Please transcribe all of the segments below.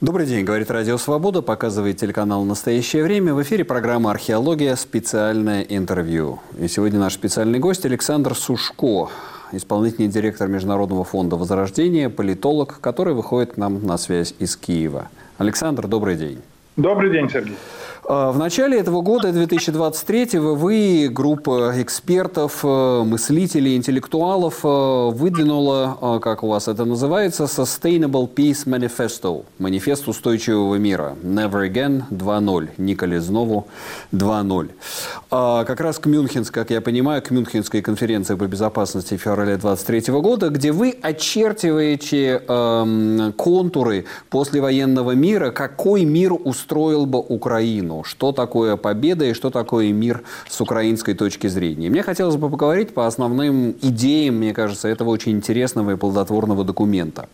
Добрый день, говорит Радио Свобода, показывает телеканал «Настоящее время». В эфире программа «Археология. Специальное интервью». И сегодня наш специальный гость Александр Сушко, исполнительный директор Международного фонда Возрождения, политолог, который выходит к нам на связь из Киева. Александр, добрый день. Добрый день, Сергей. А, в начале этого года, 2023, вы, группа экспертов, э, мыслителей, интеллектуалов, э, выдвинула, э, как у вас это называется, Sustainable Peace Manifesto, манифест устойчивого мира. Never Again 2.0, Ника Лизнову 2.0. А, как раз к Мюнхенской, как я понимаю, к Мюнхенской конференции по безопасности февраля 2023 года, где вы очерчиваете э, контуры послевоенного мира, какой мир устроил бы Украину Украину. Что такое победа и что такое мир с украинской точки зрения. Мне хотелось бы поговорить по основным идеям, мне кажется, этого очень интересного и плодотворного документа.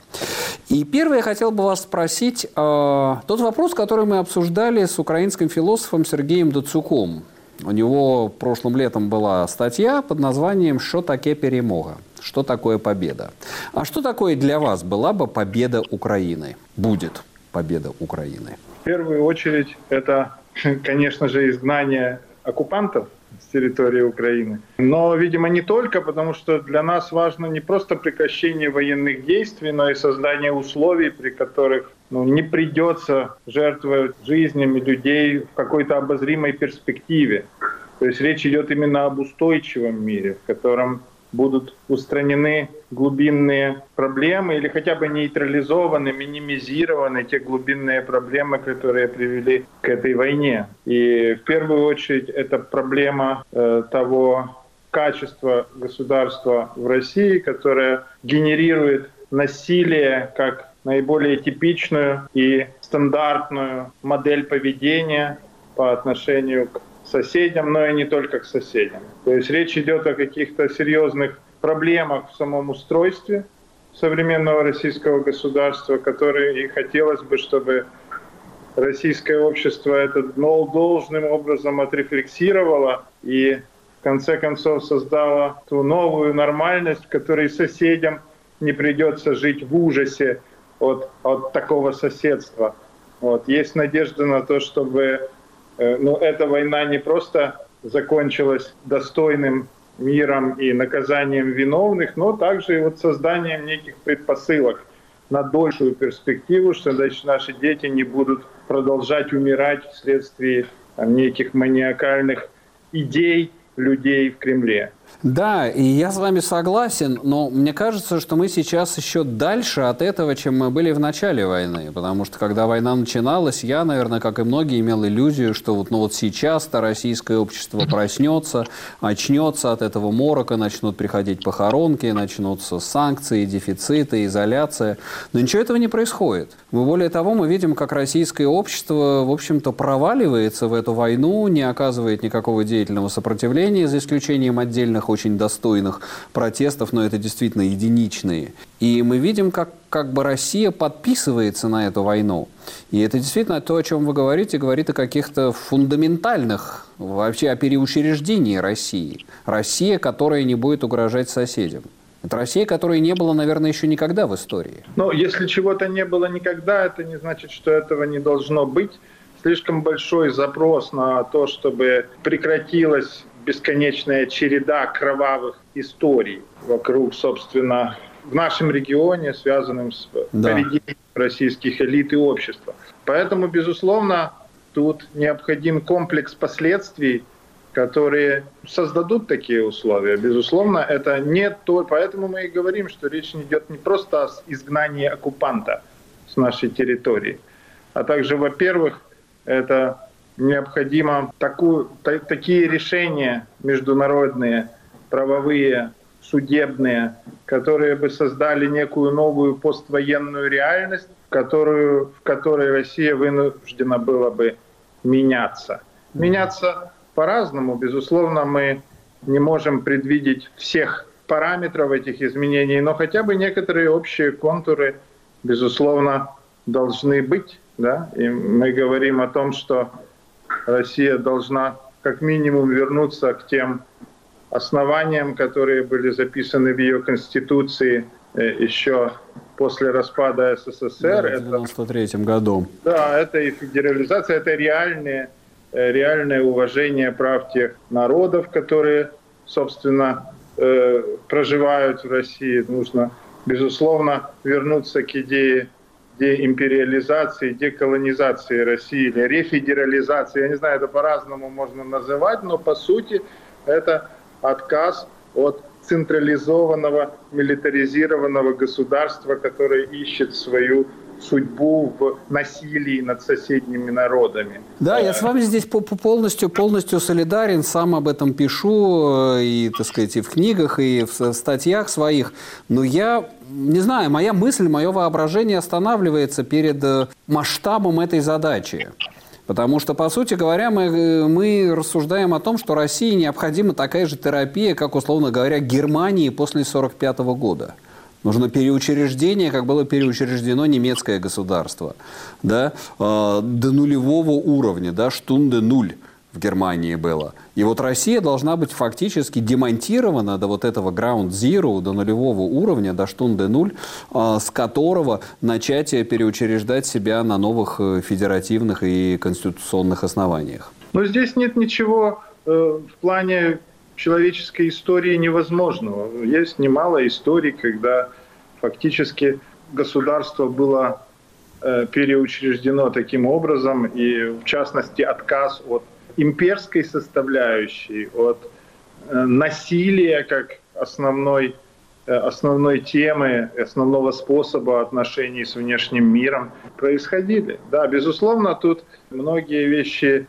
И первое, я хотел бы вас спросить, э, тот вопрос, который мы обсуждали с украинским философом Сергеем Дацуком. У него прошлым летом была статья под названием «Что таке перемога?» Что такое победа? А что такое для вас была бы победа Украины? Будет победа Украины? В первую очередь это конечно же, изгнание оккупантов с территории Украины. Но, видимо, не только, потому что для нас важно не просто прекращение военных действий, но и создание условий, при которых ну, не придется жертвовать жизнями людей в какой-то обозримой перспективе. То есть речь идет именно об устойчивом мире, в котором будут устранены глубинные проблемы или хотя бы нейтрализованы, минимизированы те глубинные проблемы, которые привели к этой войне. И в первую очередь это проблема э, того качества государства в России, которое генерирует насилие как наиболее типичную и стандартную модель поведения по отношению к соседям, но и не только к соседям. То есть речь идет о каких-то серьезных проблемах в самом устройстве современного российского государства, которые и хотелось бы, чтобы российское общество это должным образом отрефлексировало и в конце концов создало ту новую нормальность, в которой соседям не придется жить в ужасе от, от такого соседства. Вот. Есть надежда на то, чтобы но эта война не просто закончилась достойным миром и наказанием виновных, но также и вот созданием неких предпосылок на дольшую перспективу, что значит, наши дети не будут продолжать умирать вследствие там, неких маниакальных идей людей в Кремле. Да, и я с вами согласен, но мне кажется, что мы сейчас еще дальше от этого, чем мы были в начале войны. Потому что когда война начиналась, я, наверное, как и многие, имел иллюзию, что вот, ну вот сейчас-то российское общество проснется, очнется от этого морока, начнут приходить похоронки, начнутся санкции, дефициты, изоляция. Но ничего этого не происходит. Мы, более того, мы видим, как российское общество, в общем-то, проваливается в эту войну, не оказывает никакого деятельного сопротивления, за исключением отдельных отдельных очень достойных протестов, но это действительно единичные. И мы видим, как, как бы Россия подписывается на эту войну. И это действительно то, о чем вы говорите, говорит о каких-то фундаментальных, вообще о переучреждении России. Россия, которая не будет угрожать соседям. Это Россия, которой не было, наверное, еще никогда в истории. Но если чего-то не было никогда, это не значит, что этого не должно быть. Слишком большой запрос на то, чтобы прекратилась бесконечная череда кровавых историй вокруг, собственно, в нашем регионе, связанным с да. поведением российских элит и общества. Поэтому, безусловно, тут необходим комплекс последствий, которые создадут такие условия. Безусловно, это не то. Поэтому мы и говорим, что речь идет не просто о изгнании оккупанта с нашей территории, а также, во-первых, это необходимо такую, та, такие решения международные, правовые, судебные, которые бы создали некую новую поствоенную реальность, которую, в которой Россия вынуждена была бы меняться. Меняться по-разному. Безусловно, мы не можем предвидеть всех параметров этих изменений, но хотя бы некоторые общие контуры, безусловно, должны быть. Да? И мы говорим о том, что Россия должна как минимум вернуться к тем основаниям, которые были записаны в ее Конституции э, еще после распада СССР. Да, в 1993 году. Да, это и федерализация, это реальное, э, реальное уважение прав тех народов, которые, собственно, э, проживают в России. Нужно, безусловно, вернуться к идее деимпериализации, деколонизации России или рефедерализации. Я не знаю, это по-разному можно называть, но по сути это отказ от централизованного, милитаризированного государства, которое ищет свою судьбу в насилии над соседними народами. Да, я с вами здесь полностью, полностью солидарен, сам об этом пишу э, и, так сказать, и в книгах, и в статьях своих. Но я не знаю, моя мысль, мое воображение останавливается перед э, масштабом этой задачи. Потому что, по сути говоря, мы, э, мы рассуждаем о том, что России необходима такая же терапия, как, условно говоря, Германии после 1945 года. Нужно переучреждение, как было переучреждено немецкое государство, да, э, до нулевого уровня, да, штунде нуль в Германии было. И вот Россия должна быть фактически демонтирована до вот этого ground zero, до нулевого уровня, до штунде нуль, э, с которого начать переучреждать себя на новых э, федеративных и конституционных основаниях. Но здесь нет ничего э, в плане человеческой истории невозможного. Есть немало историй, когда фактически государство было э, переучреждено таким образом, и в частности отказ от имперской составляющей, от э, насилия как основной, э, основной темы, основного способа отношений с внешним миром происходили. Да, безусловно, тут многие вещи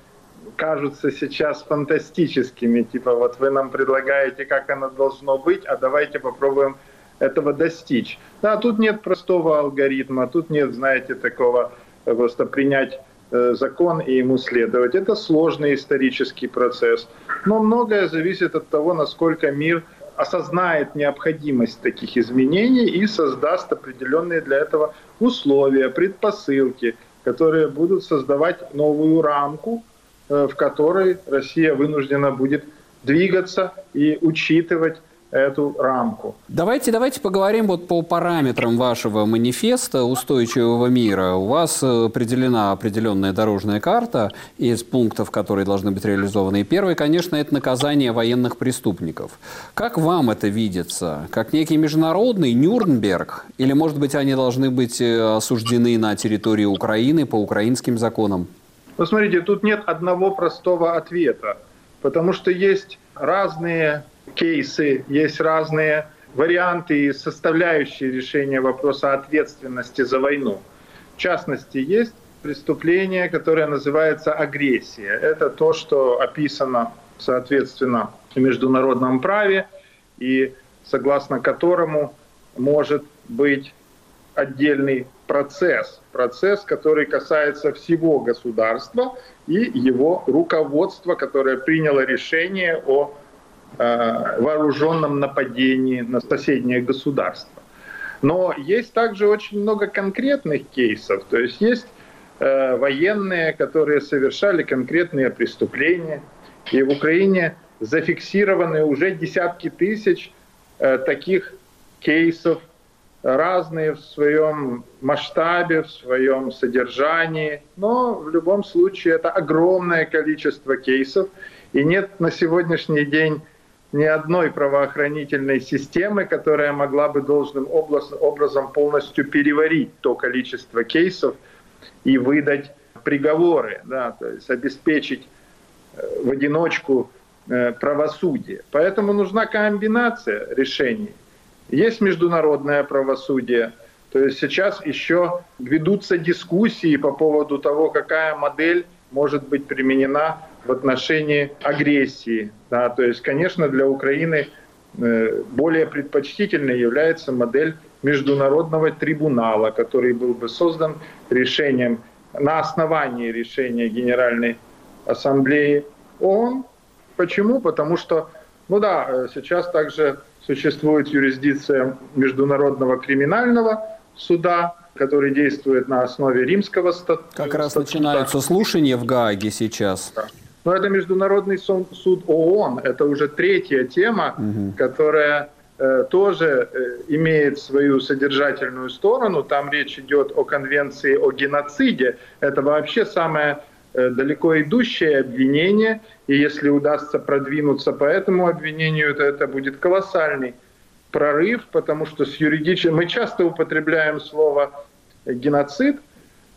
кажутся сейчас фантастическими. Типа вот вы нам предлагаете, как оно должно быть, а давайте попробуем этого достичь. Да, тут нет простого алгоритма, тут нет, знаете, такого э, просто принять закон и ему следовать. Это сложный исторический процесс. Но многое зависит от того, насколько мир осознает необходимость таких изменений и создаст определенные для этого условия, предпосылки, которые будут создавать новую рамку, Э, в которой Россия вынуждена будет двигаться и учитывать эту рамку. Давайте, давайте поговорим вот по параметрам вашего манифеста устойчивого мира. У вас определена определенная дорожная карта из пунктов, которые должны быть реализованы. И первый, конечно, это наказание военных преступников. Как вам это видится? Как некий международный Нюрнберг? Или, может быть, они должны быть э, осуждены на территории Украины по украинским законам? Ну, смотрите, тут нет одного простого ответа, потому что есть разные кейсы, есть разные варианты и составляющие решения вопроса ответственности за войну. В частности, есть преступление, которое называется агрессия. Это то, что описано, соответственно, в международном праве и согласно которому может быть отдельный процесс, процесс, который касается всего государства и его руководства, которое приняло решение о вооруженном нападении на соседнее государство. Но есть также очень много конкретных кейсов, то есть есть э, военные, которые совершали конкретные преступления, и в Украине зафиксированы уже десятки тысяч э, таких кейсов разные в своем масштабе, в своем содержании, но в любом случае это огромное количество кейсов, и нет на сегодняшний день ни одной правоохранительной системы, которая могла бы должным образом полностью переварить то количество кейсов и выдать приговоры, да, то есть обеспечить э, в одиночку э, правосудие. Поэтому нужна комбинация решений – есть международное правосудие. То есть сейчас еще ведутся дискуссии по поводу того, какая модель может быть применена в отношении агрессии. Да, то есть, конечно, для Украины э, более предпочтительной является модель международного трибунала, который был бы создан решением на основании решения Генеральной Ассамблеи ООН. Почему? Потому что, ну да, э, сейчас также существует юрисдикция Международного криминального суда, который действует на основе римского статута. Как раз начинаются слушания в Гааге сейчас. Но это Международный суд ООН, это уже третья тема, угу. которая э, тоже э, имеет свою содержательную сторону. Там речь идет о конвенции о геноциде. Это вообще самое э, далеко идущее обвинение. И если удастся продвинуться по этому обвинению, то это будет колоссальный прорыв, потому что с юридическим... Мы часто употребляем слово геноцид,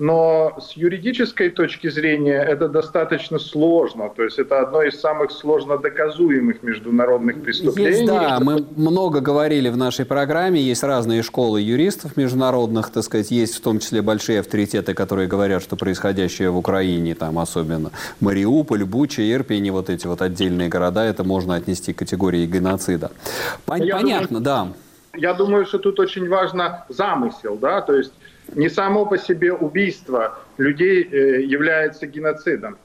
но с юридической точки зрения это достаточно сложно. То есть это одно из самых сложно доказуемых международных преступлений. Есть, да, мы много говорили в нашей программе, есть разные школы юристов международных, так сказать, есть в том числе большие авторитеты, которые говорят, что происходящее в Украине, там особенно Мариуполь, Буча, Ирпень и вот эти вот отдельные города, это можно отнести к категории геноцида. Пон- понятно, думаю, да. Я думаю, что тут очень важно замысел, да, то есть не само по себе убийство людей э, является геноцидом.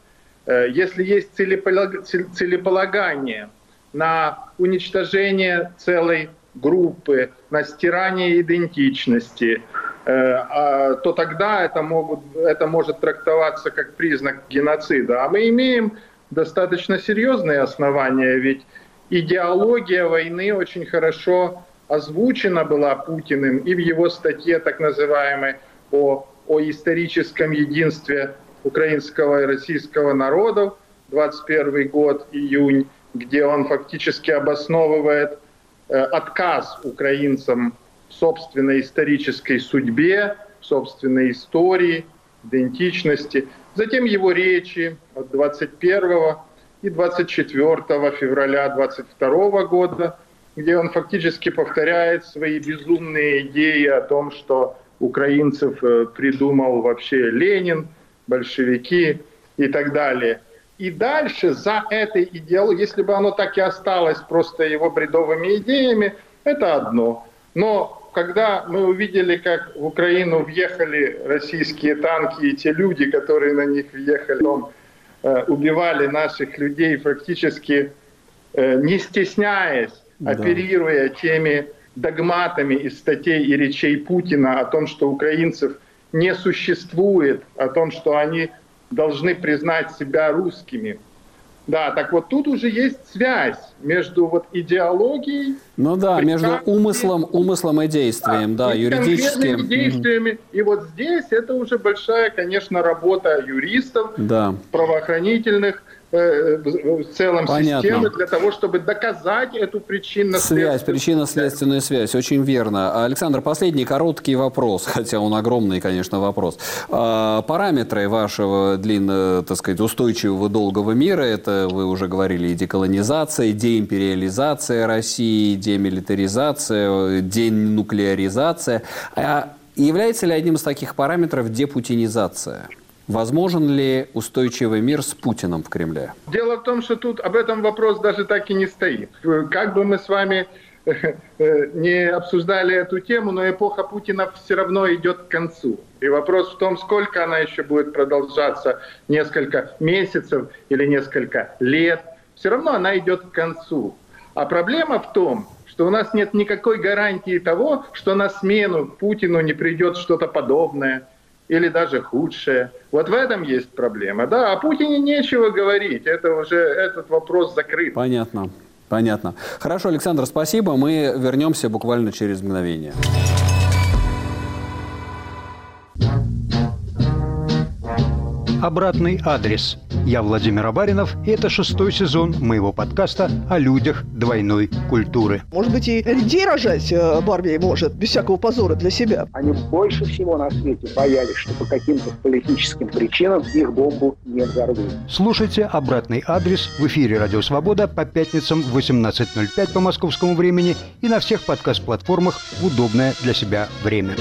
Э, если есть целеполагание на уничтожение целой группы, на стирание идентичности, э, а, то тогда это, могут, это может трактоваться как признак геноцида. А мы имеем достаточно серьезные основания, ведь идеология войны очень хорошо озвучена была Путиным и в его статье так называемой о, о историческом единстве украинского и российского народов, 21 год, июнь, где он фактически обосновывает э, отказ украинцам в собственной исторической судьбе, в собственной истории, идентичности. Затем его речи от 21 и 24 февраля 22 года – где он фактически повторяет свои безумные идеи о том, что украинцев э, придумал вообще Ленин, большевики и так далее. И дальше за этой идеологией, если бы оно так и осталось просто его бредовыми идеями, это одно. Но когда мы увидели, как в Украину въехали российские танки, и те люди, которые на них въехали, он, э, убивали наших людей фактически э, не стесняясь, да. оперируя теми догматами из статей и речей Путина о том, что украинцев не существует, о том, что они должны признать себя русскими. Да, так вот тут уже есть связь между вот идеологией. Ну да, между умыслом, умыслом и действием, да, да юридическим. действиями. И вот здесь это уже большая, конечно, работа юристов, да. правоохранительных в целом Понятно. системы для того, чтобы доказать эту причинно-следственную связь. Причинно-следственную связь, очень верно. Александр, последний короткий вопрос, хотя он огромный, конечно, вопрос. А, параметры вашего длинно, так сказать, устойчивого долгого мира, это вы уже говорили, и деколонизация, и деимпериализация России, демилитаризация, денуклеаризация. А является ли одним из таких параметров депутинизация? Возможен ли устойчивый мир с Путиным в Кремле? Дело в том, что тут об этом вопрос даже так и не стоит. Как бы мы с вами э, э, не обсуждали эту тему, но эпоха Путина все равно идет к концу. И вопрос в том, сколько она еще будет продолжаться, несколько месяцев или несколько лет. Все равно она идет к концу. А проблема в том, что у нас нет никакой гарантии того, что на смену Путину не придет что-то подобное – или даже худшее. Вот в этом есть проблема. Да, о Путине нечего говорить. Это уже этот вопрос закрыт. Понятно. Понятно. Хорошо, Александр, спасибо. Мы вернемся буквально через мгновение. Обратный адрес – я Владимир Абаринов, и это шестой сезон моего подкаста о людях двойной культуры. Может быть, и людей рожать э, Барби может, без всякого позора для себя. Они больше всего на свете боялись, что по каким-то политическим причинам их бомбу не взорвут. Слушайте «Обратный адрес» в эфире «Радио Свобода» по пятницам в 18.05 по московскому времени и на всех подкаст-платформах в удобное для себя время.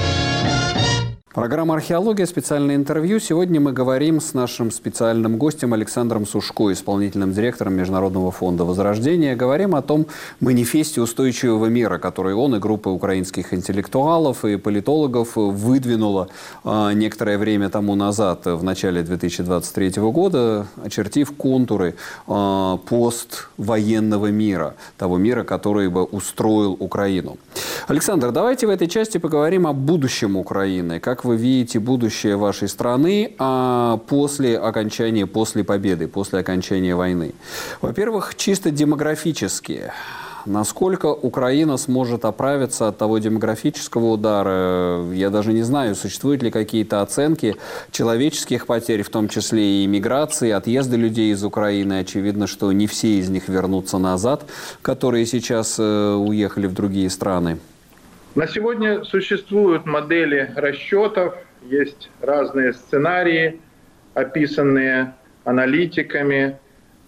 Программа «Археология. Специальное интервью». Сегодня мы говорим с нашим специальным гостем Александром Сушко, исполнительным директором Международного фонда Возрождения. Говорим о том манифесте устойчивого мира, который он и группа украинских интеллектуалов и политологов выдвинула э, некоторое время тому назад, в начале 2023 года, очертив контуры э, поствоенного мира, того мира, который бы устроил Украину. Александр, давайте в этой части поговорим о будущем Украины. Как вы видите будущее вашей страны а, после окончания, после победы, после окончания войны? Во-первых, чисто демографически. Насколько Украина сможет оправиться от того демографического удара? Я даже не знаю, существуют ли какие-то оценки человеческих потерь, в том числе и миграции, отъезда людей из Украины. Очевидно, что не все из них вернутся назад, которые сейчас э, уехали в другие страны. На сегодня существуют модели расчетов, есть разные сценарии, описанные аналитиками.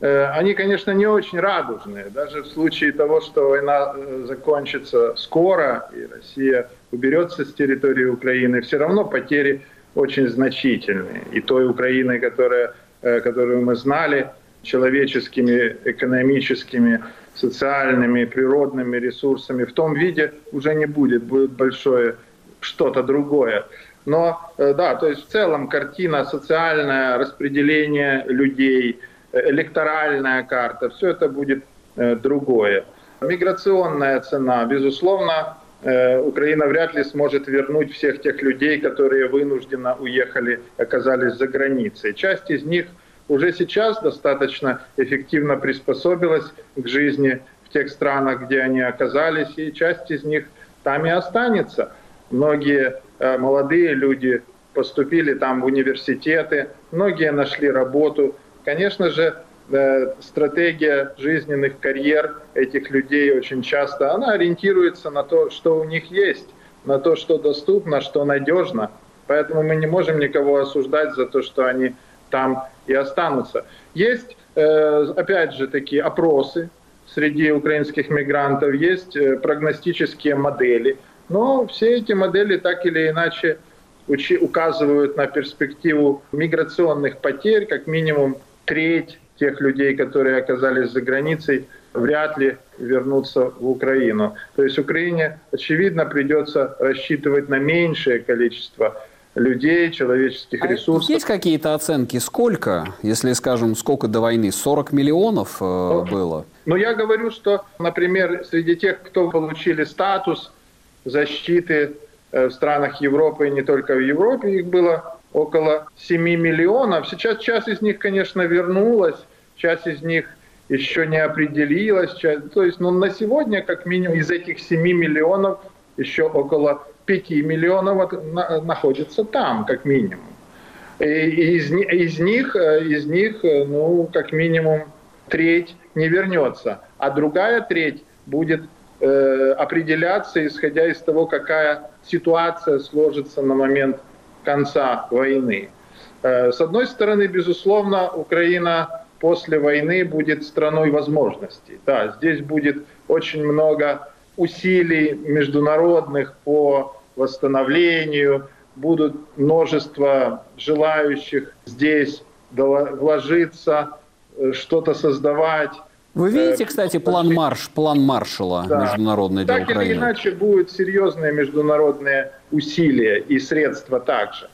Э, они, конечно, не очень радужные. Даже в случае того, что война э, закончится скоро, и Россия уберется с территории Украины, все равно потери очень значительные. И той Украины, которая, э, которую мы знали, человеческими, экономическими, социальными, природными ресурсами в том виде уже не будет, будет большое что-то другое. Но да, то есть в целом картина социальное распределение людей, электоральная карта, все это будет другое. Миграционная цена, безусловно, Украина вряд ли сможет вернуть всех тех людей, которые вынужденно уехали, оказались за границей. Часть из них – уже сейчас достаточно эффективно приспособилась к жизни в тех странах, где они оказались, и часть из них там и останется. Многие э, молодые люди поступили там в университеты, многие нашли работу. Конечно же, э, стратегия жизненных карьер этих людей очень часто, она ориентируется на то, что у них есть, на то, что доступно, что надежно. Поэтому мы не можем никого осуждать за то, что они там и останутся. Есть, э, опять же, такие опросы среди украинских мигрантов, есть э, прогностические модели, но все эти модели так или иначе указывают на перспективу миграционных потерь, как минимум треть тех людей, которые оказались за границей, вряд ли вернутся в Украину. То есть Украине, очевидно, придется рассчитывать на меньшее количество людей, человеческих а ресурсов. Есть какие-то оценки, сколько, если, скажем, сколько до войны, 40 миллионов э, ну, было? Ну, я говорю, что, например, среди тех, кто получили статус защиты э, в странах Европы, и не только в Европе, их было около 7 миллионов. Сейчас часть из них, конечно, вернулась, часть из них еще не определилась. Часть, то есть ну, на сегодня, как минимум, из этих 7 миллионов еще около 5 миллионов находится там, как минимум. И из, из них, э, из них, э, ну, как минимум, треть не вернется, а другая треть будет э, определяться, исходя из того, какая ситуация сложится на момент конца войны. Э, с одной стороны, безусловно, Украина после войны будет страной возможностей. Да, здесь будет очень много усилий международных по восстановлению, будут множество желающих здесь вложиться, э, что-то создавать. Вы видите, э, кстати, план марш, план маршала да. международный для так Украины? Так или иначе будут серьезные международные усилия и средства также.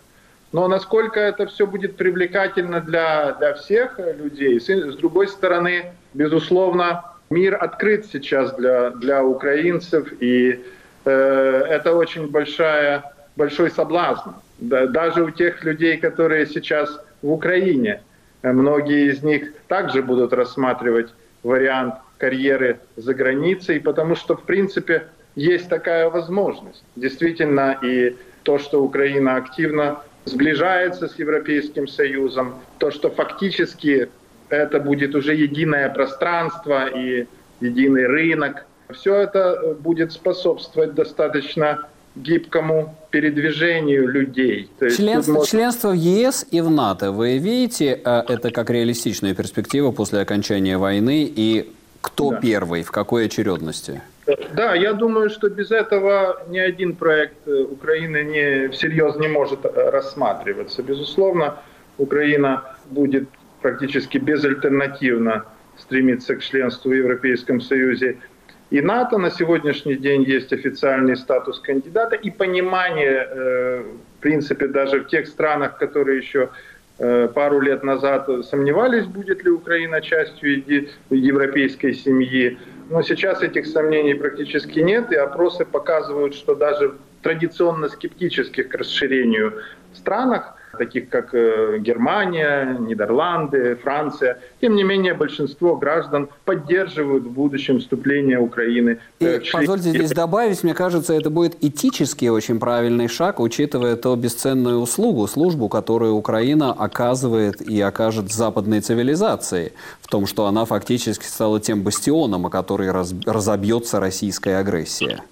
Но насколько это все будет привлекательно для, для всех людей, с другой стороны, безусловно, мир открыт сейчас для, для украинцев, и э, это очень большая, большой соблазн. Да, даже у тех людей, которые сейчас в Украине, многие из них также будут рассматривать вариант карьеры за границей, потому что, в принципе, есть такая возможность. Действительно, и то, что Украина активно сближается с Европейским Союзом, то, что фактически это будет уже единое пространство и единый рынок. Все это будет способствовать достаточно гибкому передвижению людей. То есть Членство, может... членство в ЕС и в НАТО. Вы видите э, это как реалистичную перспективу после окончания войны? И кто да. первый, в какой очередности? Да, я думаю, что без этого ни один проект э, Украины не, всерьез не может э, рассматриваться. Безусловно, Украина будет практически безальтернативно стремиться к членству в Европейском Союзе и НАТО. На сегодняшний день есть официальный статус кандидата и понимание, э, в принципе, даже в тех странах, которые еще э, пару лет назад сомневались, будет ли Украина частью европейской семьи. Но сейчас этих сомнений практически нет, и опросы показывают, что даже в традиционно скептических к расширению странах таких как э, Германия, Нидерланды, Франция. Тем не менее, большинство граждан поддерживают в будущем вступление Украины. И позвольте здесь добавить, мне кажется, это будет этически очень правильный шаг, учитывая то бесценную услугу, службу, которую Украина оказывает и окажет западной цивилизации, в том, что она фактически стала тем бастионом, о который разобьется российская агрессия.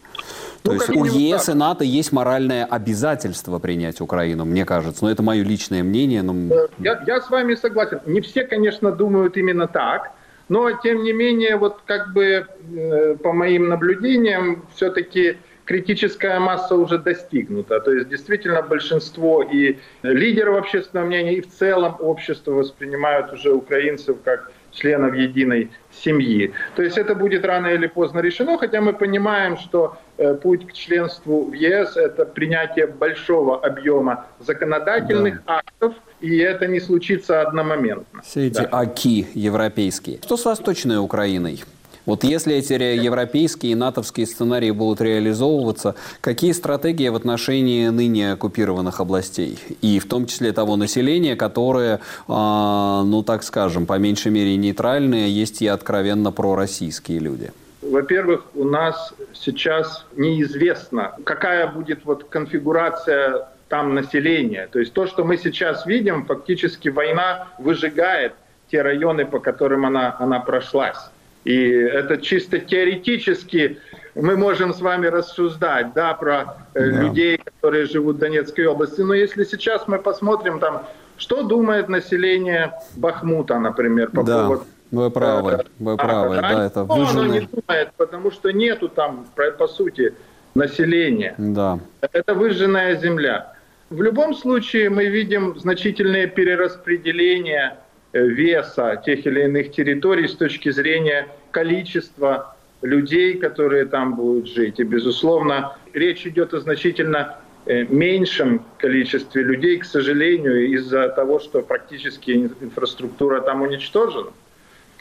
То ну, есть у ЕС так. и НАТО есть моральное обязательство принять Украину, мне кажется. Но это мое личное мнение. Но... Э, я, я с вами согласен. Не все, конечно, думают именно так. Но, тем не менее, вот как бы э, по моим наблюдениям, все-таки критическая масса уже достигнута. То есть действительно большинство и лидеров общественного мнения, и в целом общество воспринимают уже украинцев как членов единой семьи. То есть это будет рано или поздно решено, хотя мы понимаем, что э, путь к членству в ЕС – это принятие большого объема законодательных да. актов, и это не случится одномоментно. Все эти да. АКИ европейские. Что с Восточной Украиной? Вот если эти европейские и натовские сценарии будут реализовываться, какие стратегии в отношении ныне оккупированных областей? И в том числе того населения, которое, а, ну так скажем, по меньшей мере нейтральное, есть и откровенно пророссийские люди? Во-первых, у нас сейчас неизвестно, какая будет вот конфигурация там населения. То есть то, что мы сейчас видим, фактически война выжигает те районы, по которым она, она прошлась. И это чисто теоретически мы можем с вами рассуждать да, про э, да. людей, которые живут в Донецкой области. Но если сейчас мы посмотрим, там, что думает население Бахмута, например, по да. поводу вы правы, э, вы правы, а, да, это выжженное... Оно не думает, потому что нету там, по сути, населения. Да. Это выжженная земля. В любом случае мы видим значительное перераспределение веса тех или иных территорий с точки зрения количества людей, которые там будут жить. И, безусловно, речь идет о значительно э, меньшем количестве людей, к сожалению, из-за того, что практически инфраструктура там уничтожена.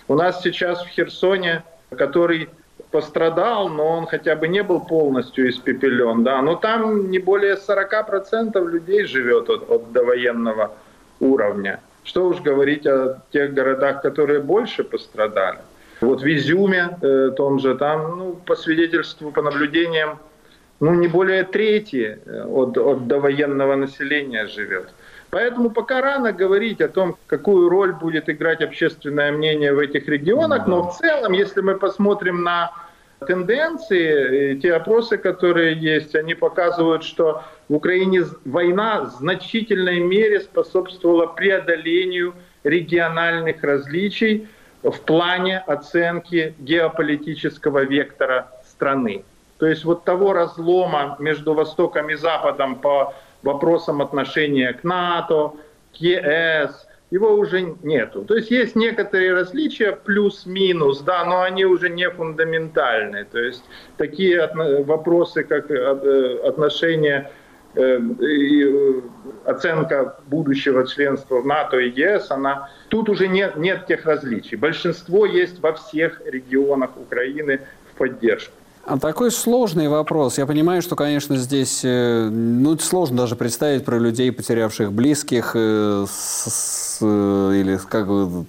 У нас сейчас в Херсоне, который пострадал, но он хотя бы не был полностью испепелен, да, но там не более 40% людей живет от, от довоенного уровня. Что уж говорить о тех городах, которые больше пострадали. Вот в Изюме, э, том же, там, ну, по свидетельству, по наблюдениям, ну, не более трети э, от, от довоенного населения живет. Поэтому пока рано говорить о том, какую роль будет играть общественное мнение в этих регионах, но в целом, если мы посмотрим на тенденции, те опросы, которые есть, они показывают, что в Украине война в значительной мере способствовала преодолению региональных различий в плане оценки геополитического вектора страны. То есть вот того разлома между Востоком и Западом по вопросам отношения к НАТО, к ЕС, его уже нету. То есть есть некоторые различия, плюс-минус, да, но они уже не фундаментальные. То есть такие вопросы, как э, отношения э, и э, оценка будущего членства в НАТО и ЕС, она тут уже нет, нет тех различий. Большинство есть во всех регионах Украины в поддержку. А такой сложный вопрос. Я понимаю, что, конечно, здесь э, ну, сложно даже представить про людей, потерявших близких, э, с, с, или как бы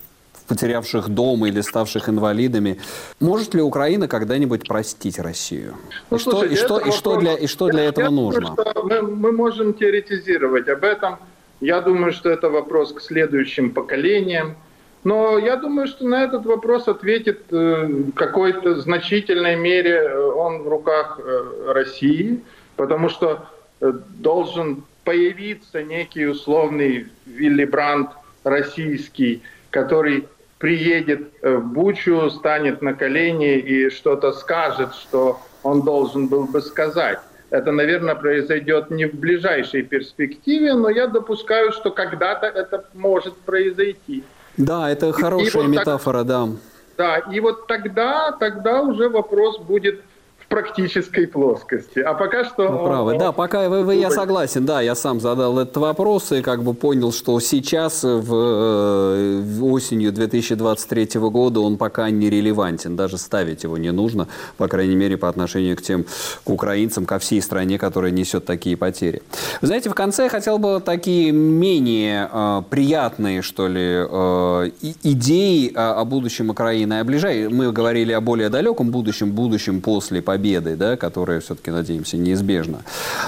потерявших дом или ставших инвалидами. Может ли Украина когда-нибудь простить Россию? Ну, и, слушайте, что, и, что, и, что для, и что для этого я нужно? Думаю, что мы, мы можем теоретизировать об этом. Я думаю, что это вопрос к следующим поколениям. Но я думаю, что на этот вопрос ответит э, в какой-то значительной мере э, он в руках э, России, потому что должен появиться некий условный Вилли Брандт российский, который приедет в Бучу, станет на колени и что-то скажет, что он должен был бы сказать. Это, наверное, произойдет не в ближайшей перспективе, но я допускаю, что когда-то это может произойти. Да, это хорошая и, вот метафора, так, да. Да, и вот тогда, тогда уже вопрос будет практической плоскости. А пока что... Вы правы. Да, пока вы, вы, я согласен. Да, я сам задал этот вопрос и как бы понял, что сейчас, в, э, в осенью 2023 года, он пока не релевантен. Даже ставить его не нужно, по крайней мере, по отношению к тем, к украинцам, ко всей стране, которая несет такие потери. Вы знаете, в конце я хотел бы такие менее э, приятные, что ли, э, идеи о, о будущем Украины. О ближай... Мы говорили о более далеком будущем, будущем после победы победы, да, которая все-таки, надеемся, неизбежна.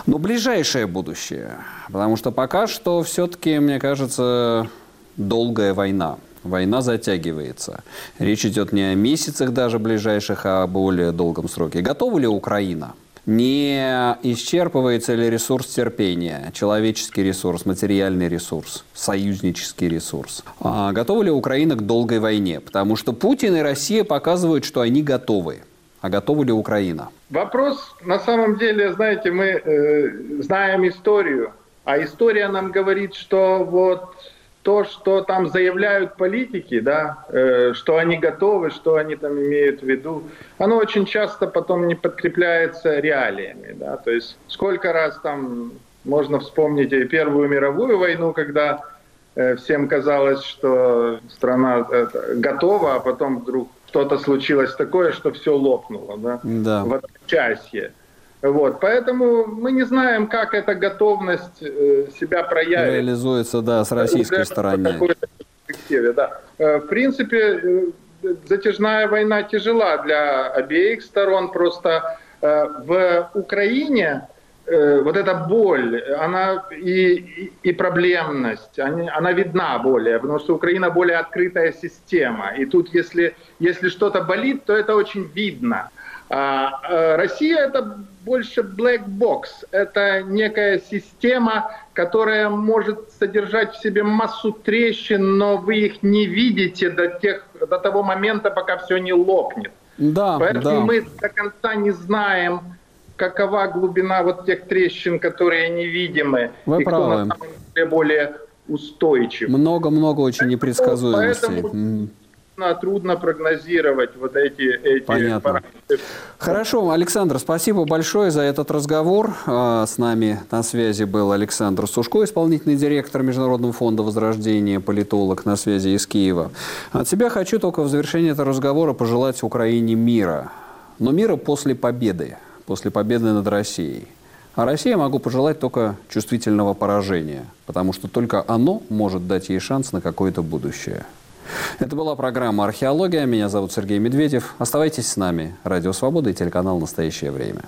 Но ближайшее будущее. Потому что пока что все-таки, мне кажется, долгая война. Война затягивается. Речь идет не о месяцах даже ближайших, а о более долгом сроке. Готова ли Украина? Не исчерпывается ли ресурс терпения, человеческий ресурс, материальный ресурс, союзнический ресурс? А готова ли Украина к долгой войне? Потому что Путин и Россия показывают, что они готовы. А готова ли Украина? Вопрос, на самом деле, знаете, мы э, знаем историю, а история нам говорит, что вот то, что там заявляют политики, да, э, что они готовы, что они там имеют в виду, оно очень часто потом не подкрепляется реалиями, да, то есть сколько раз там можно вспомнить и Первую мировую войну, когда э, всем казалось, что страна это, готова, а потом вдруг что-то случилось такое, что все лопнуло, да, да. в одночасье. Вот, поэтому мы не знаем, как эта готовность э, себя проявит. Реализуется, да, с российской стороны. Да. Э, в принципе, э, затяжная война тяжела для обеих сторон. Просто в Украине вот эта боль, она и, и, проблемность, они, она видна более, потому что Украина более открытая система. И тут, если, если что-то болит, то это очень видно. А, а Россия это больше black box. Это некая система, которая может содержать в себе массу трещин, но вы их не видите до, тех, до того момента, пока все не лопнет. Да, Поэтому да. мы до конца не знаем, какова глубина вот тех трещин, которые невидимы. Вы и правы. кто на самом деле более устойчив. Много-много очень непредсказуемостей. Поэтому трудно прогнозировать вот эти, эти Понятно. параметры. Хорошо, Александр, спасибо большое за этот разговор. А, С нами на связи был Александр Сушко, исполнительный директор Международного фонда возрождения, политолог на связи из Киева. От себя хочу только в завершении этого разговора пожелать Украине мира. Но мира после победы, после победы над Россией. А России могу пожелать только чувствительного поражения, потому что только оно может дать ей шанс на какое-то будущее. Это была программа «Археология». Меня зовут Сергей Медведев. Оставайтесь с нами. Радио «Свобода» и телеканал «Настоящее время».